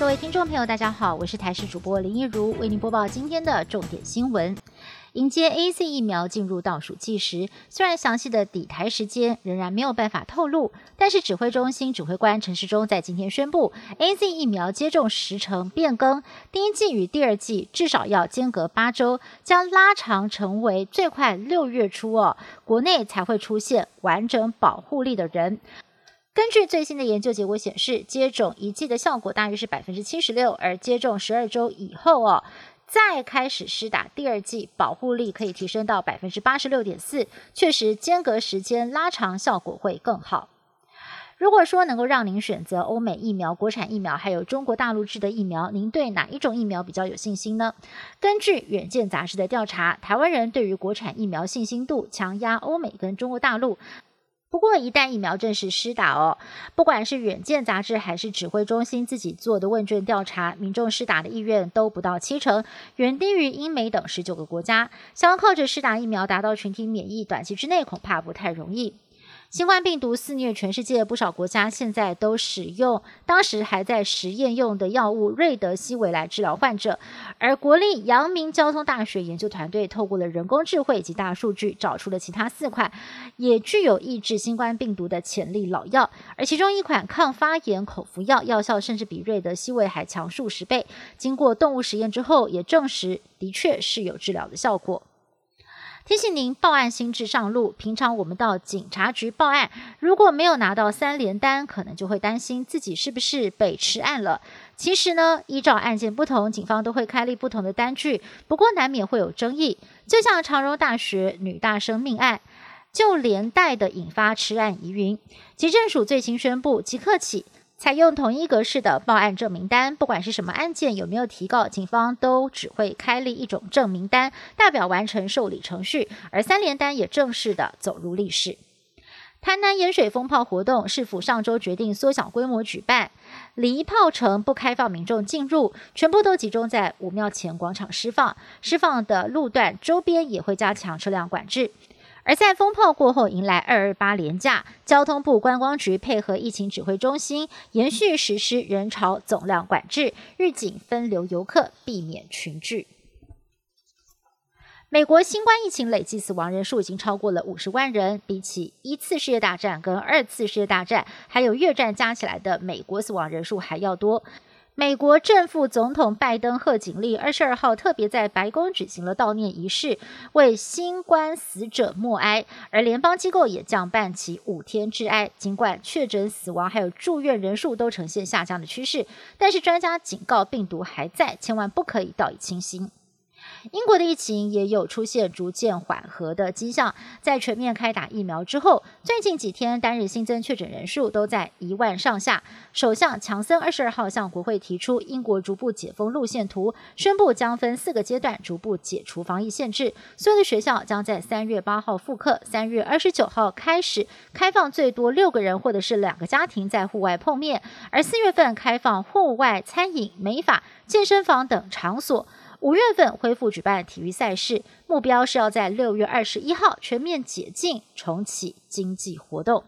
各位听众朋友，大家好，我是台视主播林一如，为您播报今天的重点新闻。迎接 A Z 疫苗进入倒数计时，虽然详细的底台时间仍然没有办法透露，但是指挥中心指挥官陈时中在今天宣布，A Z 疫苗接种时程变更，第一季与第二季至少要间隔八周，将拉长成为最快六月初哦，国内才会出现完整保护力的人。根据最新的研究结果显示，接种一剂的效果大约是百分之七十六，而接种十二周以后哦。再开始施打第二剂，保护力可以提升到百分之八十六点四，确实间隔时间拉长，效果会更好。如果说能够让您选择欧美疫苗、国产疫苗，还有中国大陆制的疫苗，您对哪一种疫苗比较有信心呢？根据《远见》杂志的调查，台湾人对于国产疫苗信心度强压欧美跟中国大陆。不过，一旦疫苗正式施打哦，不管是远见杂志还是指挥中心自己做的问卷调查，民众施打的意愿都不到七成，远低于英美等十九个国家。想要靠着施打疫苗达到群体免疫，短期之内恐怕不太容易。新冠病毒肆虐全世界，不少国家现在都使用当时还在实验用的药物瑞德西韦来治疗患者。而国立阳明交通大学研究团队透过了人工智慧及大数据，找出了其他四款也具有抑制新冠病毒的潜力老药。而其中一款抗发炎口服药，药效甚至比瑞德西韦还强数十倍。经过动物实验之后，也证实的确是有治疗的效果。提醒您，报案心智上路。平常我们到警察局报案，如果没有拿到三联单，可能就会担心自己是不是被吃案了。其实呢，依照案件不同，警方都会开立不同的单据，不过难免会有争议。就像长荣大学女大生命案，就连带的引发吃案疑云。急政署最新宣布，即刻起。采用同一格式的报案证明单，不管是什么案件有没有提告，警方都只会开立一种证明单，代表完成受理程序。而三联单也正式的走入历史。台南盐水风炮活动，市府上周决定缩小规模举办，离炮城不开放民众进入，全部都集中在武庙前广场释放。释放的路段周边也会加强车辆管制。而在风炮过后，迎来二二八连假，交通部观光局配合疫情指挥中心，延续实施人潮总量管制，预警分流游客，避免群聚。美国新冠疫情累计死亡人数已经超过了五十万人，比起一次世界大战跟二次世界大战还有越战加起来的美国死亡人数还要多。美国正副总统拜登贺锦丽二十二号特别在白宫举行了悼念仪式，为新冠死者默哀。而联邦机构也将办起五天致哀。尽管确诊死亡还有住院人数都呈现下降的趋势，但是专家警告病毒还在，千万不可以掉以轻心。英国的疫情也有出现逐渐缓和的迹象，在全面开打疫苗之后，最近几天单日新增确诊人数都在一万上下。首相强森二十二号向国会提出英国逐步解封路线图，宣布将分四个阶段逐步解除防疫限制。所有的学校将在三月八号复课，三月二十九号开始开放最多六个人或者是两个家庭在户外碰面，而四月份开放户外餐饮、美发、健身房等场所。五月份恢复举办体育赛事，目标是要在六月二十一号全面解禁，重启经济活动。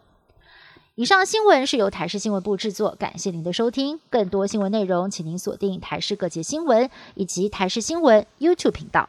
以上新闻是由台视新闻部制作，感谢您的收听。更多新闻内容，请您锁定台视各界新闻以及台视新闻 YouTube 频道。